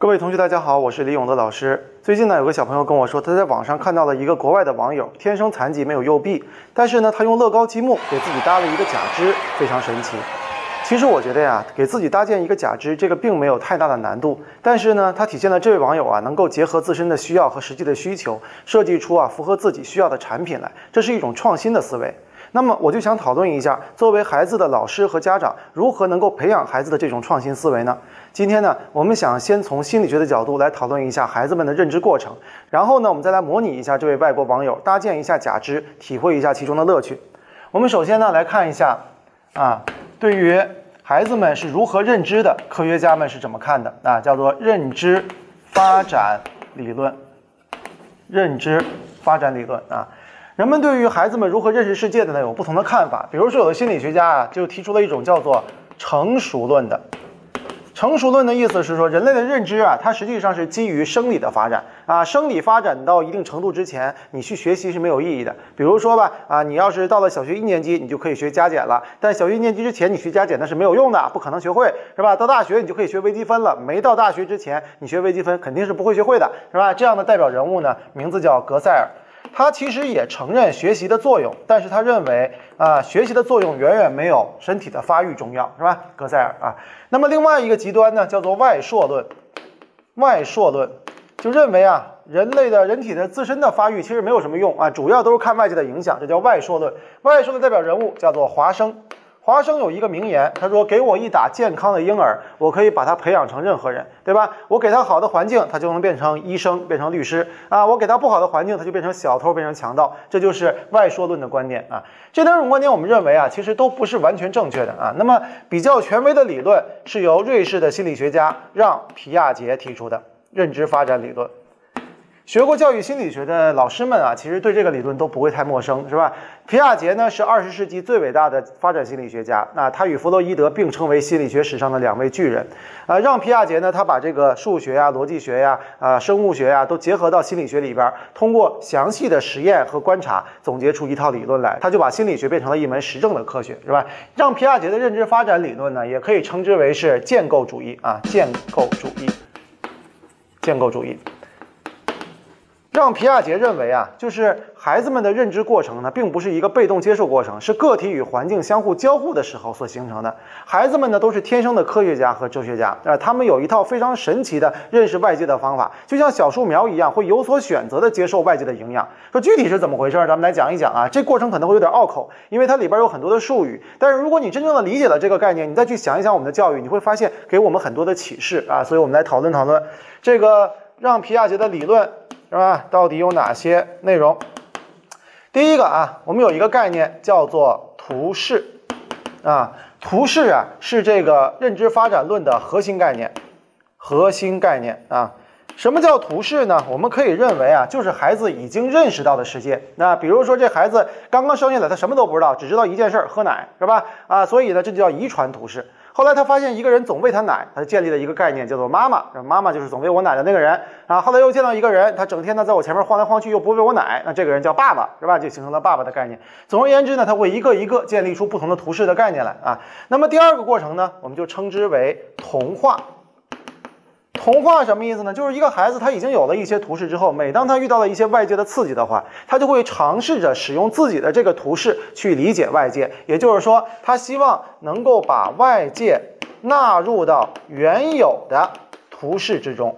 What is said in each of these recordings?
各位同学，大家好，我是李永乐老师。最近呢，有个小朋友跟我说，他在网上看到了一个国外的网友，天生残疾，没有右臂，但是呢，他用乐高积木给自己搭了一个假肢，非常神奇。其实我觉得呀，给自己搭建一个假肢，这个并没有太大的难度，但是呢，它体现了这位网友啊，能够结合自身的需要和实际的需求，设计出啊符合自己需要的产品来，这是一种创新的思维。那么我就想讨论一下，作为孩子的老师和家长，如何能够培养孩子的这种创新思维呢？今天呢，我们想先从心理学的角度来讨论一下孩子们的认知过程，然后呢，我们再来模拟一下这位外国网友搭建一下假肢，体会一下其中的乐趣。我们首先呢来看一下，啊，对于孩子们是如何认知的，科学家们是怎么看的？啊，叫做认知发展理论，认知发展理论啊。人们对于孩子们如何认识世界的呢，有不同的看法。比如说，有的心理学家啊，就提出了一种叫做成熟论的。成熟论的意思是说，人类的认知啊，它实际上是基于生理的发展啊。生理发展到一定程度之前，你去学习是没有意义的。比如说吧，啊，你要是到了小学一年级，你就可以学加减了。但小学一年级之前，你学加减那是没有用的，不可能学会，是吧？到大学你就可以学微积分了。没到大学之前，你学微积分肯定是不会学会的，是吧？这样的代表人物呢，名字叫格塞尔。他其实也承认学习的作用，但是他认为啊，学习的作用远远没有身体的发育重要，是吧？格塞尔啊。那么另外一个极端呢，叫做外铄论。外铄论就认为啊，人类的人体的自身的发育其实没有什么用啊，主要都是看外界的影响，这叫外铄论。外铄论代表人物叫做华生。华生有一个名言，他说：“给我一打健康的婴儿，我可以把他培养成任何人，对吧？我给他好的环境，他就能变成医生，变成律师啊！我给他不好的环境，他就变成小偷，变成强盗。这就是外铄论的观点啊！这两种观点，我们认为啊，其实都不是完全正确的啊。那么比较权威的理论是由瑞士的心理学家让皮亚杰提出的认知发展理论。”学过教育心理学的老师们啊，其实对这个理论都不会太陌生，是吧？皮亚杰呢是二十世纪最伟大的发展心理学家，那他与弗洛伊德并称为心理学史上的两位巨人。啊，让皮亚杰呢，他把这个数学呀、逻辑学呀、啊生物学呀都结合到心理学里边，通过详细的实验和观察，总结出一套理论来，他就把心理学变成了一门实证的科学，是吧？让皮亚杰的认知发展理论呢，也可以称之为是建构主义啊，建构主义，建构主义。让皮亚杰认为啊，就是孩子们的认知过程呢，并不是一个被动接受过程，是个体与环境相互交互的时候所形成的。孩子们呢，都是天生的科学家和哲学家啊，他们有一套非常神奇的认识外界的方法，就像小树苗一样，会有所选择的接受外界的营养。说具体是怎么回事，咱们来讲一讲啊。这过程可能会有点拗口，因为它里边有很多的术语。但是如果你真正的理解了这个概念，你再去想一想我们的教育，你会发现给我们很多的启示啊。所以我们来讨论讨论这个让皮亚杰的理论。是吧？到底有哪些内容？第一个啊，我们有一个概念叫做图示啊，图示啊是这个认知发展论的核心概念，核心概念啊。什么叫图示呢？我们可以认为啊，就是孩子已经认识到的世界。那比如说这孩子刚刚生下来，他什么都不知道，只知道一件事儿，喝奶，是吧？啊，所以呢，这就叫遗传图示。后来他发现一个人总喂他奶，他建立了一个概念，叫做妈妈。妈妈就是总喂我奶的那个人啊。后来又见到一个人，他整天呢在我前面晃来晃去，又不喂我奶，那这个人叫爸爸，是吧？就形成了爸爸的概念。总而言之呢，他会一个一个建立出不同的图示的概念来啊。那么第二个过程呢，我们就称之为同化。童话什么意思呢？就是一个孩子他已经有了一些图示之后，每当他遇到了一些外界的刺激的话，他就会尝试着使用自己的这个图示去理解外界。也就是说，他希望能够把外界纳入到原有的图示之中。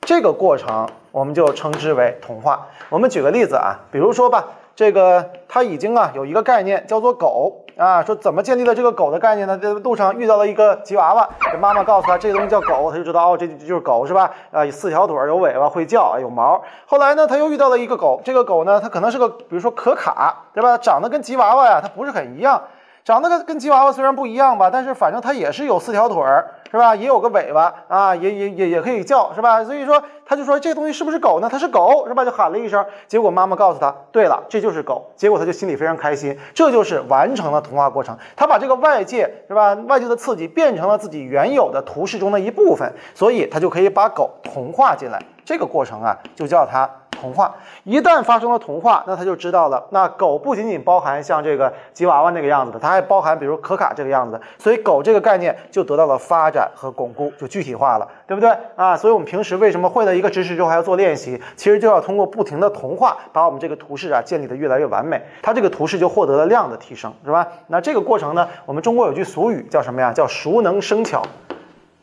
这个过程我们就称之为童话。我们举个例子啊，比如说吧，这个他已经啊有一个概念叫做狗。啊，说怎么建立了这个狗的概念呢？在路上遇到了一个吉娃娃，这妈妈告诉他这东西叫狗，他就知道哦，这就是狗是吧？啊，四条腿，有尾巴，会叫，有毛。后来呢，他又遇到了一个狗，这个狗呢，它可能是个，比如说可卡，对吧？长得跟吉娃娃呀，它不是很一样。长得跟跟吉娃娃虽然不一样吧，但是反正它也是有四条腿，是吧？也有个尾巴啊，也也也也可以叫，是吧？所以说他就说这东西是不是狗呢？它是狗，是吧？就喊了一声，结果妈妈告诉他，对了，这就是狗。结果他就心里非常开心，这就是完成了同化过程。他把这个外界，是吧？外界的刺激变成了自己原有的图示中的一部分，所以他就可以把狗同化进来。这个过程啊，就叫它同化。一旦发生了同化，那他就知道了，那狗不仅仅包含像这个吉娃娃那个样子的，它还包含比如可卡这个样子的，所以狗这个概念就得到了发展和巩固，就具体化了，对不对啊？所以我们平时为什么会了一个知识之后还要做练习？其实就要通过不停的同化，把我们这个图示啊建立的越来越完美，它这个图示就获得了量的提升，是吧？那这个过程呢，我们中国有句俗语叫什么呀？叫熟能生巧，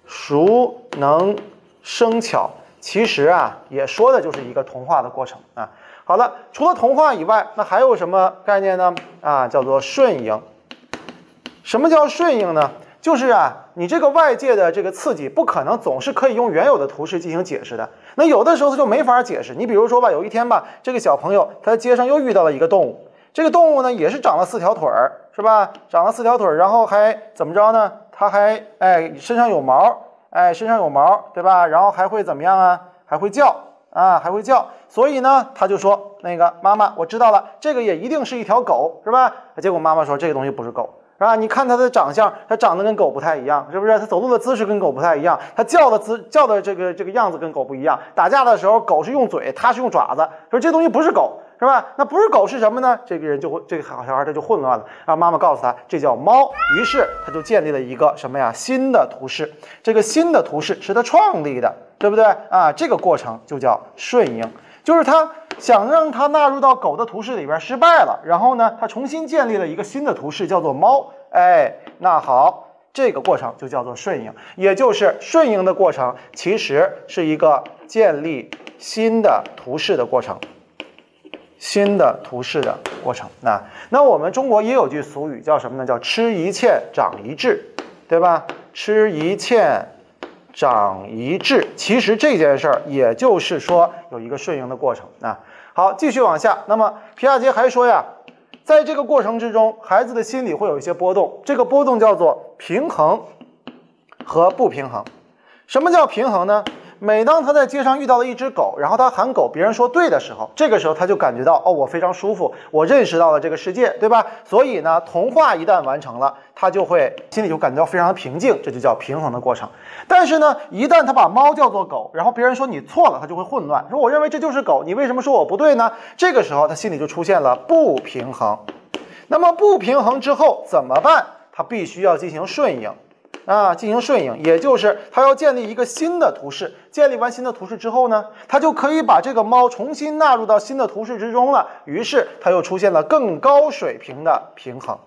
熟能生巧。其实啊，也说的就是一个同化的过程啊。好了，除了同化以外，那还有什么概念呢？啊，叫做顺应。什么叫顺应呢？就是啊，你这个外界的这个刺激不可能总是可以用原有的图示进行解释的。那有的时候它就没法解释。你比如说吧，有一天吧，这个小朋友他在街上又遇到了一个动物，这个动物呢也是长了四条腿儿，是吧？长了四条腿儿，然后还怎么着呢？它还哎身上有毛。哎，身上有毛，对吧？然后还会怎么样啊？还会叫啊，还会叫。所以呢，他就说：“那个妈妈，我知道了，这个也一定是一条狗，是吧？”结果妈妈说：“这个东西不是狗，是吧？你看它的长相，它长得跟狗不太一样，是不是？它走路的姿势跟狗不太一样，它叫的姿叫的这个这个样子跟狗不一样。打架的时候，狗是用嘴，它是用爪子，说这东西不是狗。”是吧？那不是狗是什么呢？这个人就会，这个小孩他就混乱了。然后妈妈告诉他，这叫猫。于是他就建立了一个什么呀？新的图示。这个新的图示是他创立的，对不对啊？这个过程就叫顺应，就是他想让它纳入到狗的图示里边，失败了。然后呢，他重新建立了一个新的图示，叫做猫。哎，那好，这个过程就叫做顺应，也就是顺应的过程，其实是一个建立新的图示的过程。新的图示的过程，那那我们中国也有句俗语叫什么呢？叫吃一堑长一智，对吧？吃一堑长一智，其实这件事儿也就是说有一个顺应的过程啊。好，继续往下。那么皮亚杰还说呀，在这个过程之中，孩子的心理会有一些波动，这个波动叫做平衡和不平衡。什么叫平衡呢？每当他在街上遇到了一只狗，然后他喊狗，别人说对的时候，这个时候他就感觉到哦，我非常舒服，我认识到了这个世界，对吧？所以呢，童话一旦完成了，他就会心里就感觉到非常的平静，这就叫平衡的过程。但是呢，一旦他把猫叫做狗，然后别人说你错了，他就会混乱，说我认为这就是狗，你为什么说我不对呢？这个时候他心里就出现了不平衡。那么不平衡之后怎么办？他必须要进行顺应。啊，进行顺应，也就是它要建立一个新的图式。建立完新的图式之后呢，它就可以把这个猫重新纳入到新的图式之中了。于是它又出现了更高水平的平衡。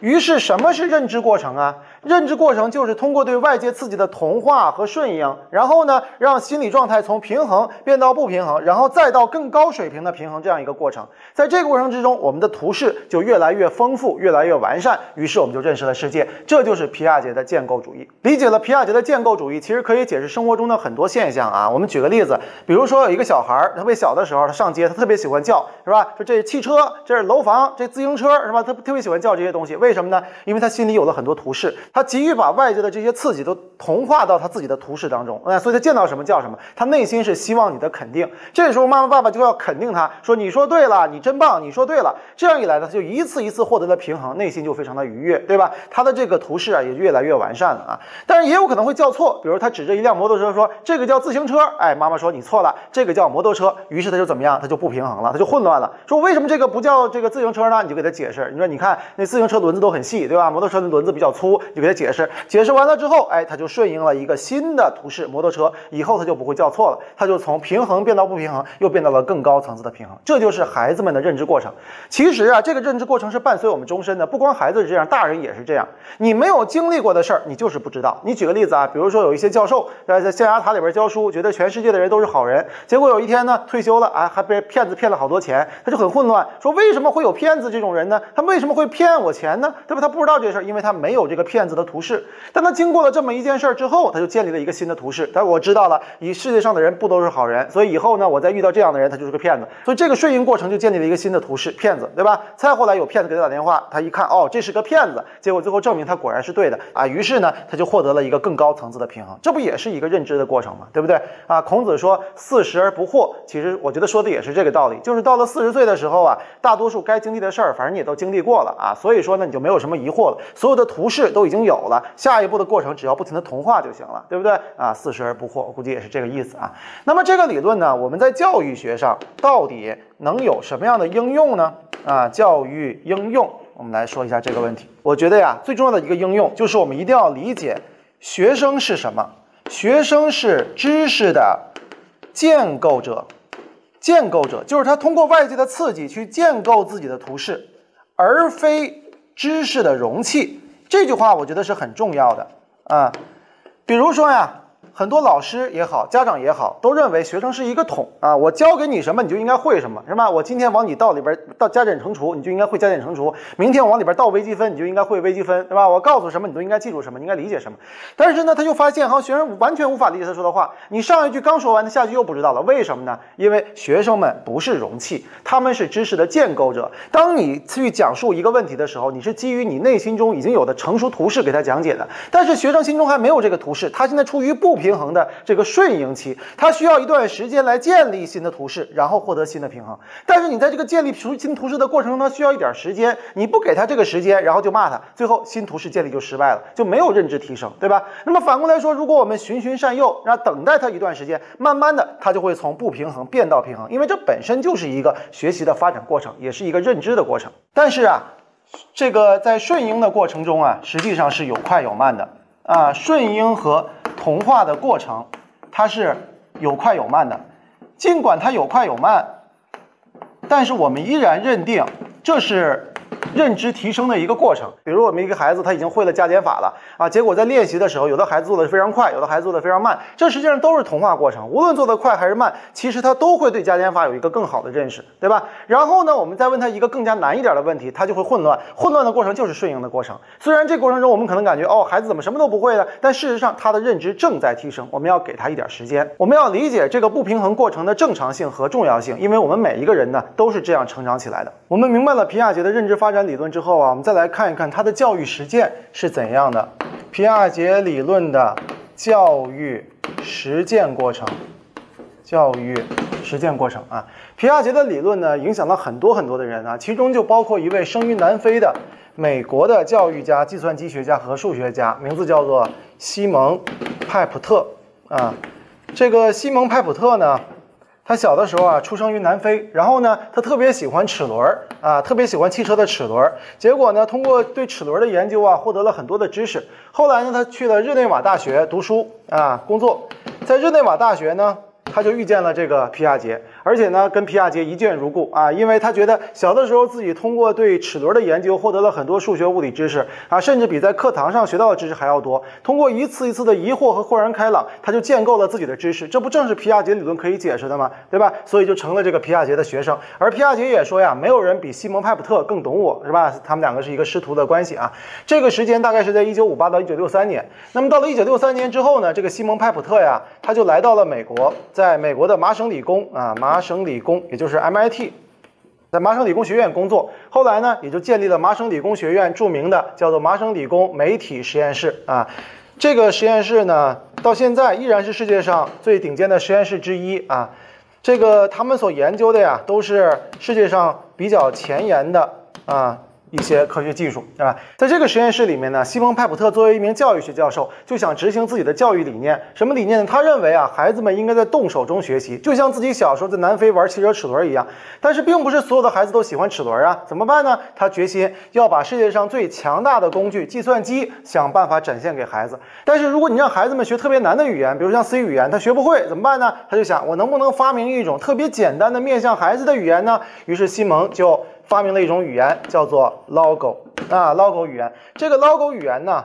于是什么是认知过程啊？认知过程就是通过对外界刺激的同化和顺应，然后呢，让心理状态从平衡变到不平衡，然后再到更高水平的平衡这样一个过程。在这个过程之中，我们的图示就越来越丰富，越来越完善。于是我们就认识了世界。这就是皮亚杰的建构主义。理解了皮亚杰的建构主义，其实可以解释生活中的很多现象啊。我们举个例子，比如说有一个小孩儿特别小的时候，他上街，他特别喜欢叫，是吧？说这是汽车，这是楼房，这自行车，是吧？他特别喜欢叫这些东西，为什么呢？因为他心里有了很多图示。他急于把外界的这些刺激都同化到他自己的图示当中，哎，所以他见到什么叫什么，他内心是希望你的肯定。这时候妈妈爸爸就要肯定他，说你说对了，你真棒，你说对了。这样一来呢，他就一次一次获得了平衡，内心就非常的愉悦，对吧？他的这个图示啊也越来越完善了啊。但是也有可能会叫错，比如他指着一辆摩托车说这个叫自行车，哎，妈妈说你错了，这个叫摩托车。于是他就怎么样，他就不平衡了，他就混乱了，说为什么这个不叫这个自行车呢？你就给他解释，你说你看那自行车轮子都很细，对吧？摩托车的轮子比较粗，就给他解释，解释完了之后，哎，他就顺应了一个新的图示，摩托车，以后他就不会叫错了，他就从平衡变到不平衡，又变到了更高层次的平衡，这就是孩子们的认知过程。其实啊，这个认知过程是伴随我们终身的，不光孩子是这样，大人也是这样。你没有经历过的事儿，你就是不知道。你举个例子啊，比如说有一些教授在在象牙塔里边教书，觉得全世界的人都是好人，结果有一天呢退休了啊，还被骗子骗了好多钱，他就很混乱，说为什么会有骗子这种人呢？他为什么会骗我钱呢？对吧？他不知道这事儿，因为他没有这个骗子的图示。但他经过了这么一件事儿之后，他就建立了一个新的图示。他说我知道了，以世界上的人不都是好人，所以以后呢，我再遇到这样的人，他就是个骗子。所以这个顺应过程就建立了一个新的图示，骗子，对吧？再后来有骗子给他打电话，他一看，哦，这是个骗子，结果最后证明他果然是对的啊。于是呢，他就获得了一个更高层次的平衡。这不也是一个认知的过程吗？对不对啊？孔子说四十而不惑，其实我觉得说的也是这个道理，就是到了四十岁的时候啊，大多数该经历的事儿，反正你也都经历过了啊，所以说呢，你就没有什么疑惑了，所有的图示都已经。已经有了，下一步的过程只要不停的同化就行了，对不对啊？四十而不惑，我估计也是这个意思啊。那么这个理论呢，我们在教育学上到底能有什么样的应用呢？啊，教育应用，我们来说一下这个问题。我觉得呀，最重要的一个应用就是我们一定要理解学生是什么，学生是知识的建构者。建构者就是他通过外界的刺激去建构自己的图式，而非知识的容器。这句话我觉得是很重要的啊。比如说呀。很多老师也好，家长也好，都认为学生是一个桶啊，我教给你什么，你就应该会什么，是吧？我今天往你道里边倒加减乘除，你就应该会加减乘除；明天我往里边倒微积分，你就应该会微积分，对吧？我告诉什么，你都应该记住什么，你应该理解什么。但是呢，他就发现哈，学生完全无法理解他说的话。你上一句刚说完，他下句又不知道了，为什么呢？因为学生们不是容器，他们是知识的建构者。当你去讲述一个问题的时候，你是基于你内心中已经有的成熟图式给他讲解的。但是学生心中还没有这个图式，他现在处于不平平衡的这个。顺应期，它需要一段时间来建立新的图式，然后获得新的平衡。但是你在这个建立新图式的过程中呢，需要一点时间。你不给他这个时间，然后就骂他，最后新图式建立就失败了，就没有认知提升，对吧？那么反过来说，如果我们循循善诱，让等待他一段时间，慢慢的他就会从不平衡变到平衡，因为这本身就是一个学习的发展过程，也是一个认知的过程。但是啊，这个在顺应的过程中啊，实际上是有快有慢的啊，顺应和同化的过程。它是有快有慢的，尽管它有快有慢，但是我们依然认定这是。认知提升的一个过程，比如我们一个孩子他已经会了加减法了啊，结果在练习的时候，有的孩子做的非常快，有的孩子做的非常慢，这实际上都是同化过程。无论做的快还是慢，其实他都会对加减法有一个更好的认识，对吧？然后呢，我们再问他一个更加难一点的问题，他就会混乱。混乱的过程就是顺应的过程。虽然这过程中我们可能感觉哦，孩子怎么什么都不会呢？但事实上他的认知正在提升。我们要给他一点时间，我们要理解这个不平衡过程的正常性和重要性，因为我们每一个人呢都是这样成长起来的。我们明白了皮亚杰的认知发展。理论之后啊，我们再来看一看它的教育实践是怎样的。皮亚杰理论的教育实践过程，教育实践过程啊，皮亚杰的理论呢，影响了很多很多的人啊，其中就包括一位生于南非的美国的教育家、计算机学家和数学家，名字叫做西蒙派普特啊。这个西蒙派普特呢。他小的时候啊，出生于南非，然后呢，他特别喜欢齿轮啊，特别喜欢汽车的齿轮。结果呢，通过对齿轮的研究啊，获得了很多的知识。后来呢，他去了日内瓦大学读书啊，工作，在日内瓦大学呢。他就遇见了这个皮亚杰，而且呢，跟皮亚杰一见如故啊，因为他觉得小的时候自己通过对齿轮的研究，获得了很多数学物理知识啊，甚至比在课堂上学到的知识还要多。通过一次一次的疑惑和豁然开朗，他就建构了自己的知识。这不正是皮亚杰理论可以解释的吗？对吧？所以就成了这个皮亚杰的学生。而皮亚杰也说呀，没有人比西蒙派普特更懂我，是吧？他们两个是一个师徒的关系啊。这个时间大概是在一九五八到一九六三年。那么到了一九六三年之后呢，这个西蒙派普特呀，他就来到了美国，在美国的麻省理工啊，麻省理工也就是 MIT，在麻省理工学院工作。后来呢，也就建立了麻省理工学院著名的叫做麻省理工媒体实验室啊。这个实验室呢，到现在依然是世界上最顶尖的实验室之一啊。这个他们所研究的呀，都是世界上比较前沿的啊。一些科学技术，对吧？在这个实验室里面呢，西蒙派普特作为一名教育学教授，就想执行自己的教育理念。什么理念呢？他认为啊，孩子们应该在动手中学习，就像自己小时候在南非玩汽车齿轮一样。但是，并不是所有的孩子都喜欢齿轮啊，怎么办呢？他决心要把世界上最强大的工具——计算机，想办法展现给孩子。但是，如果你让孩子们学特别难的语言，比如像 C 语言，他学不会怎么办呢？他就想，我能不能发明一种特别简单的面向孩子的语言呢？于是，西蒙就。发明了一种语言，叫做 Logo 啊，Logo 语言。这个 Logo 语言呢，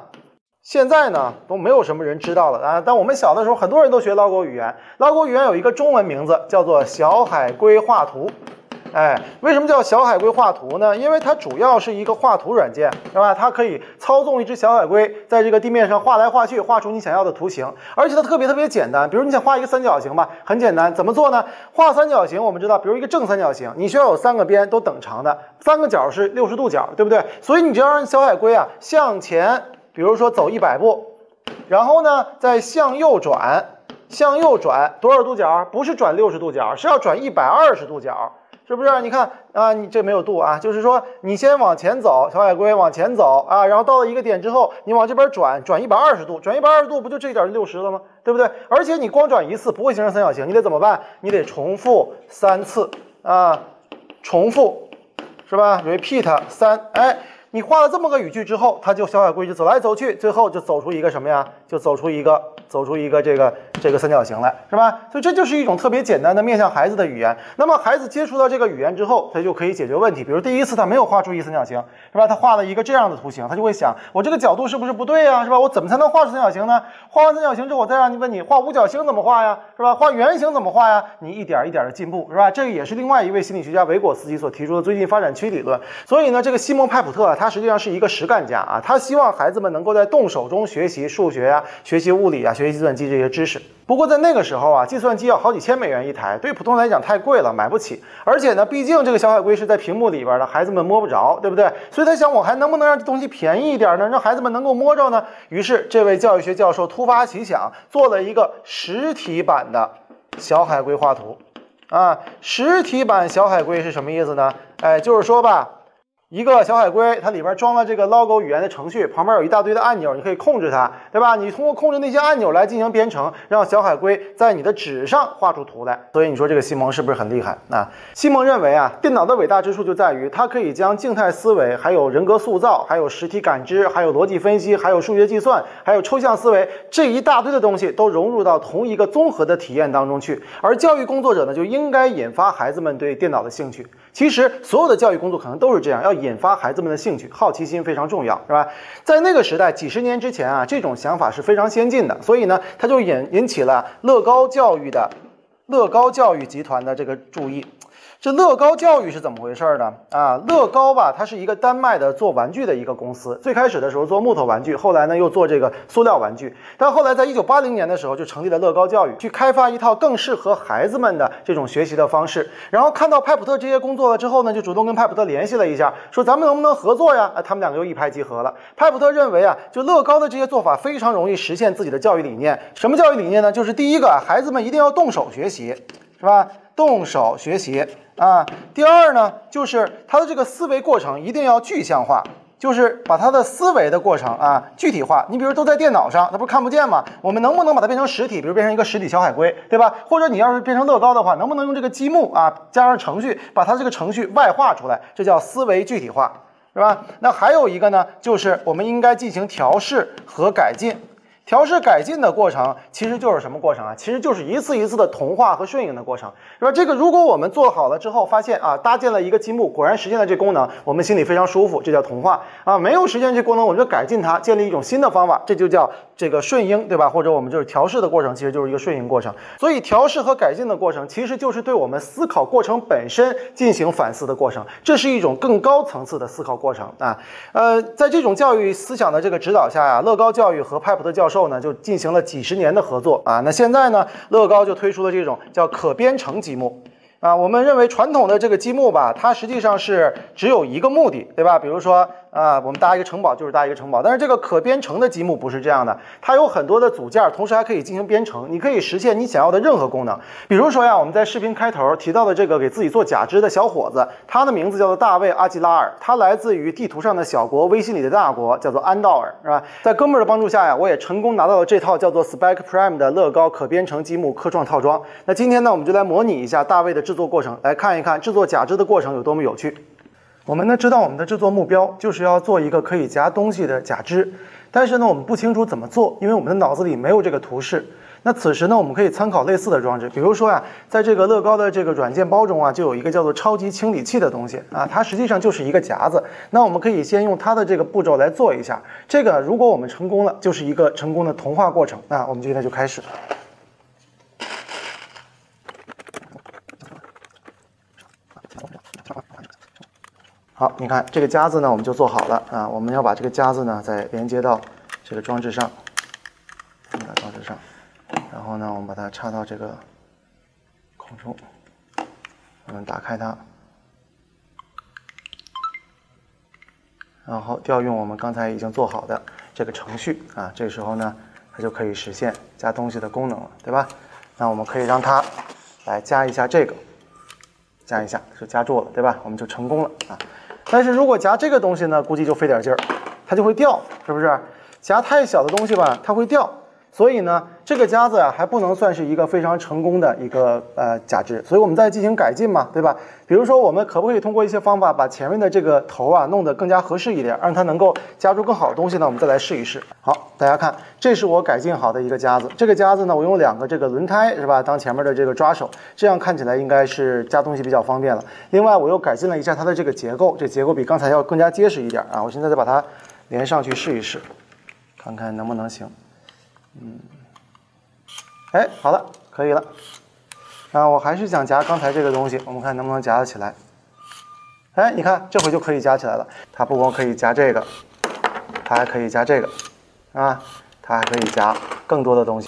现在呢都没有什么人知道了啊。但我们小的时候，很多人都学 Logo 语言。Logo 语言有一个中文名字，叫做小海龟画图。哎，为什么叫小海龟画图呢？因为它主要是一个画图软件，对吧？它可以操纵一只小海龟在这个地面上画来画去，画出你想要的图形，而且它特别特别简单。比如你想画一个三角形吧，很简单，怎么做呢？画三角形，我们知道，比如一个正三角形，你需要有三个边都等长的，三个角是六十度角，对不对？所以你只要让小海龟啊向前，比如说走一百步，然后呢再向右转，向右转多少度角？不是转六十度角，是要转一百二十度角。是不是？你看啊，你这没有度啊，就是说你先往前走，小海龟往前走啊，然后到了一个点之后，你往这边转，转一百二十度，转一百二十度，不就这一点六十了吗？对不对？而且你光转一次不会形成三角形，你得怎么办？你得重复三次啊，重复，是吧？repeat 三，哎，你画了这么个语句之后，它就小海龟就走来走去，最后就走出一个什么呀？就走出一个。走出一个这个这个三角形来，是吧？所以这就是一种特别简单的面向孩子的语言。那么孩子接触到这个语言之后，他就可以解决问题。比如第一次他没有画出一三角形，是吧？他画了一个这样的图形，他就会想，我这个角度是不是不对呀？是吧？我怎么才能画出三角形呢？画完三角形之后，我再让你问你画五角星怎么画呀？是吧？画圆形怎么画呀？你一点一点的进步，是吧？这个也是另外一位心理学家维果斯基所提出的最近发展区理论。所以呢，这个西蒙派普特啊，他实际上是一个实干家啊，他希望孩子们能够在动手中学习数学呀，学习物理啊，学计算机这些知。识。不过在那个时候啊，计算机要好几千美元一台，对普通人来讲太贵了，买不起。而且呢，毕竟这个小海龟是在屏幕里边的，孩子们摸不着，对不对？所以他想，我还能不能让这东西便宜一点呢？让孩子们能够摸着呢？于是这位教育学教授突发奇想，做了一个实体版的小海龟画图。啊，实体版小海龟是什么意思呢？哎，就是说吧。一个小海龟，它里边装了这个 Logo 语言的程序，旁边有一大堆的按钮，你可以控制它，对吧？你通过控制那些按钮来进行编程，让小海龟在你的纸上画出图来。所以你说这个西蒙是不是很厉害？啊，西蒙认为啊，电脑的伟大之处就在于它可以将静态思维、还有人格塑造、还有实体感知、还有逻辑分析、还有数学计算、还有抽象思维这一大堆的东西都融入到同一个综合的体验当中去。而教育工作者呢，就应该引发孩子们对电脑的兴趣。其实所有的教育工作可能都是这样，要引发孩子们的兴趣，好奇心非常重要，是吧？在那个时代，几十年之前啊，这种想法是非常先进的，所以呢，他就引引起了乐高教育的乐高教育集团的这个注意。这乐高教育是怎么回事呢？啊，乐高吧，它是一个丹麦的做玩具的一个公司。最开始的时候做木头玩具，后来呢又做这个塑料玩具。但后来在一九八零年的时候就成立了乐高教育，去开发一套更适合孩子们的这种学习的方式。然后看到派普特这些工作了之后呢，就主动跟派普特联系了一下，说咱们能不能合作呀？啊，他们两个又一拍即合了。派普特认为啊，就乐高的这些做法非常容易实现自己的教育理念。什么教育理念呢？就是第一个，孩子们一定要动手学习，是吧？动手学习。啊，第二呢，就是他的这个思维过程一定要具象化，就是把他的思维的过程啊具体化。你比如都在电脑上，他不是看不见吗？我们能不能把它变成实体？比如变成一个实体小海龟，对吧？或者你要是变成乐高的话，能不能用这个积木啊加上程序，把它这个程序外化出来？这叫思维具体化，是吧？那还有一个呢，就是我们应该进行调试和改进。调试改进的过程其实就是什么过程啊？其实就是一次一次的同化和顺应的过程，是吧？这个如果我们做好了之后，发现啊，搭建了一个积木，果然实现了这功能，我们心里非常舒服，这叫同化啊。没有实现这功能，我们就改进它，建立一种新的方法，这就叫这个顺应，对吧？或者我们就是调试的过程，其实就是一个顺应过程。所以调试和改进的过程，其实就是对我们思考过程本身进行反思的过程，这是一种更高层次的思考过程啊。呃，在这种教育思想的这个指导下呀，乐高教育和派普特教授。后呢，就进行了几十年的合作啊。那现在呢，乐高就推出了这种叫可编程积木啊。我们认为传统的这个积木吧，它实际上是只有一个目的，对吧？比如说。啊，我们搭一个城堡就是搭一个城堡，但是这个可编程的积木不是这样的，它有很多的组件，同时还可以进行编程，你可以实现你想要的任何功能。比如说呀，我们在视频开头提到的这个给自己做假肢的小伙子，他的名字叫做大卫·阿基拉尔，他来自于地图上的小国微信里的大国，叫做安道尔，是吧？在哥们儿的帮助下呀，我也成功拿到了这套叫做 Spike Prime 的乐高可编程积木科创套装。那今天呢，我们就来模拟一下大卫的制作过程，来看一看制作假肢的过程有多么有趣。我们呢知道我们的制作目标就是要做一个可以夹东西的假肢，但是呢我们不清楚怎么做，因为我们的脑子里没有这个图示。那此时呢我们可以参考类似的装置，比如说呀，在这个乐高的这个软件包中啊，就有一个叫做超级清理器的东西啊，它实际上就是一个夹子。那我们可以先用它的这个步骤来做一下。这个如果我们成功了，就是一个成功的同化过程。那我们今天就开始。好，你看这个夹子呢，我们就做好了啊。我们要把这个夹子呢，再连接到这个装置上，连到装置上，然后呢，我们把它插到这个孔中，我们打开它，然后调用我们刚才已经做好的这个程序啊。这时候呢，它就可以实现加东西的功能了，对吧？那我们可以让它来加一下这个。夹一下就夹住了，对吧？我们就成功了啊。但是如果夹这个东西呢，估计就费点劲儿，它就会掉，是不是？夹太小的东西吧，它会掉。所以呢，这个夹子啊还不能算是一个非常成功的一个呃夹枝，所以我们再进行改进嘛，对吧？比如说，我们可不可以通过一些方法把前面的这个头啊弄得更加合适一点，让它能够夹住更好的东西呢？我们再来试一试。好，大家看，这是我改进好的一个夹子。这个夹子呢，我用两个这个轮胎是吧，当前面的这个抓手，这样看起来应该是夹东西比较方便了。另外，我又改进了一下它的这个结构，这结构比刚才要更加结实一点啊。我现在再把它连上去试一试，看看能不能行。嗯。哎，好了，可以了。啊，我还是想夹刚才这个东西，我们看能不能夹得起来。哎，你看，这回就可以夹起来了。它不光可以夹这个，它还可以夹这个，啊，它还可以夹更多的东西，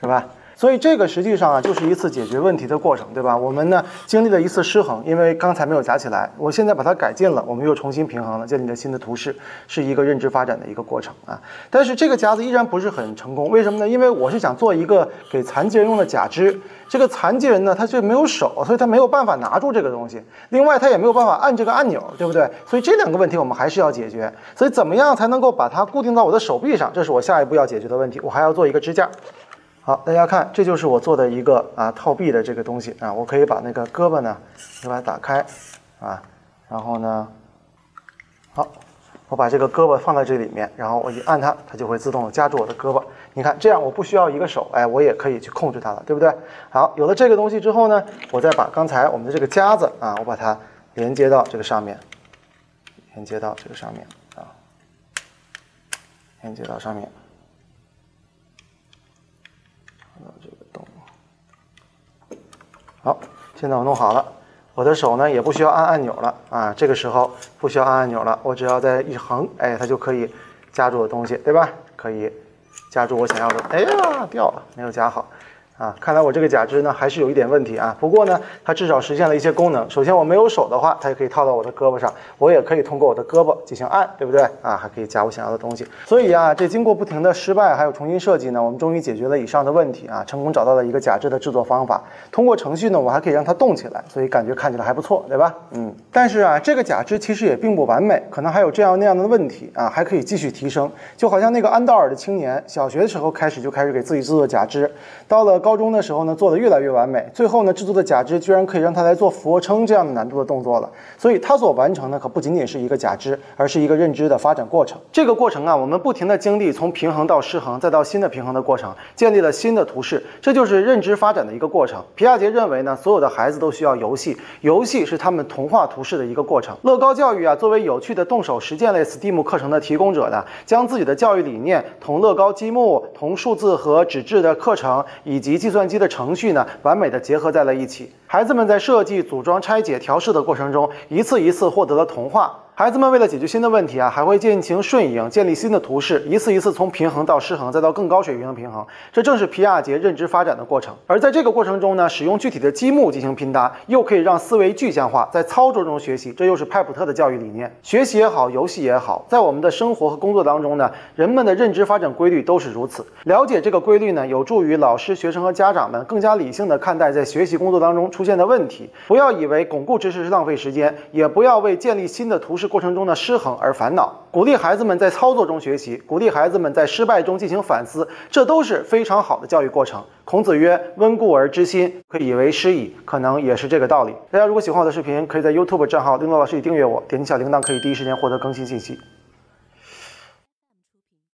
是吧？所以这个实际上啊，就是一次解决问题的过程，对吧？我们呢经历了一次失衡，因为刚才没有夹起来，我现在把它改进了，我们又重新平衡了，建立了新的图示，是一个认知发展的一个过程啊。但是这个夹子依然不是很成功，为什么呢？因为我是想做一个给残疾人用的假肢，这个残疾人呢他就没有手，所以他没有办法拿住这个东西，另外他也没有办法按这个按钮，对不对？所以这两个问题我们还是要解决。所以怎么样才能够把它固定到我的手臂上？这是我下一步要解决的问题。我还要做一个支架。好，大家看，这就是我做的一个啊套臂的这个东西啊，我可以把那个胳膊呢，就把它打开啊，然后呢，好，我把这个胳膊放在这里面，然后我一按它，它就会自动的夹住我的胳膊。你看，这样我不需要一个手，哎，我也可以去控制它了，对不对？好，有了这个东西之后呢，我再把刚才我们的这个夹子啊，我把它连接到这个上面，连接到这个上面啊，连接到上面。好，现在我弄好了，我的手呢也不需要按按钮了啊，这个时候不需要按按钮了，我只要再一横，哎，它就可以夹住我东西，对吧？可以夹住我想要的，哎呀，掉了，没有夹好。啊，看来我这个假肢呢还是有一点问题啊。不过呢，它至少实现了一些功能。首先，我没有手的话，它也可以套到我的胳膊上，我也可以通过我的胳膊进行按，对不对？啊，还可以夹我想要的东西。所以啊，这经过不停的失败还有重新设计呢，我们终于解决了以上的问题啊，成功找到了一个假肢的制作方法。通过程序呢，我还可以让它动起来，所以感觉看起来还不错，对吧？嗯。但是啊，这个假肢其实也并不完美，可能还有这样那样的问题啊，还可以继续提升。就好像那个安道尔的青年，小学的时候开始就开始给自己制作假肢，到了。高中的时候呢，做的越来越完美，最后呢，制作的假肢居然可以让他来做俯卧撑这样的难度的动作了。所以他所完成的可不仅仅是一个假肢，而是一个认知的发展过程。这个过程啊，我们不停的经历从平衡到失衡，再到新的平衡的过程，建立了新的图式，这就是认知发展的一个过程。皮亚杰认为呢，所有的孩子都需要游戏，游戏是他们同化图式的一个过程。乐高教育啊，作为有趣的动手实践类 STEAM 课程的提供者呢，将自己的教育理念同乐高积木、同数字和纸质的课程以及计算机的程序呢，完美的结合在了一起。孩子们在设计、组装、拆解、调试的过程中，一次一次获得了童话。孩子们为了解决新的问题啊，还会进行顺应，建立新的图式，一次一次从平衡到失衡，再到更高水平的平衡。这正是皮亚杰认知发展的过程。而在这个过程中呢，使用具体的积木进行拼搭，又可以让思维具象化，在操作中学习。这又是派普特的教育理念。学习也好，游戏也好，在我们的生活和工作当中呢，人们的认知发展规律都是如此。了解这个规律呢，有助于老师、学生和家长们更加理性的看待在学习工作当中出现的问题。不要以为巩固知识是浪费时间，也不要为建立新的图式过程中的失衡。而烦恼，鼓励孩子们在操作中学习，鼓励孩子们在失败中进行反思，这都是非常好的教育过程。孔子曰：“温故而知新，可以为师矣。”可能也是这个道理。大家如果喜欢我的视频，可以在 YouTube 账号“丁乐老师”里订阅我，点击小铃铛，可以第一时间获得更新信息。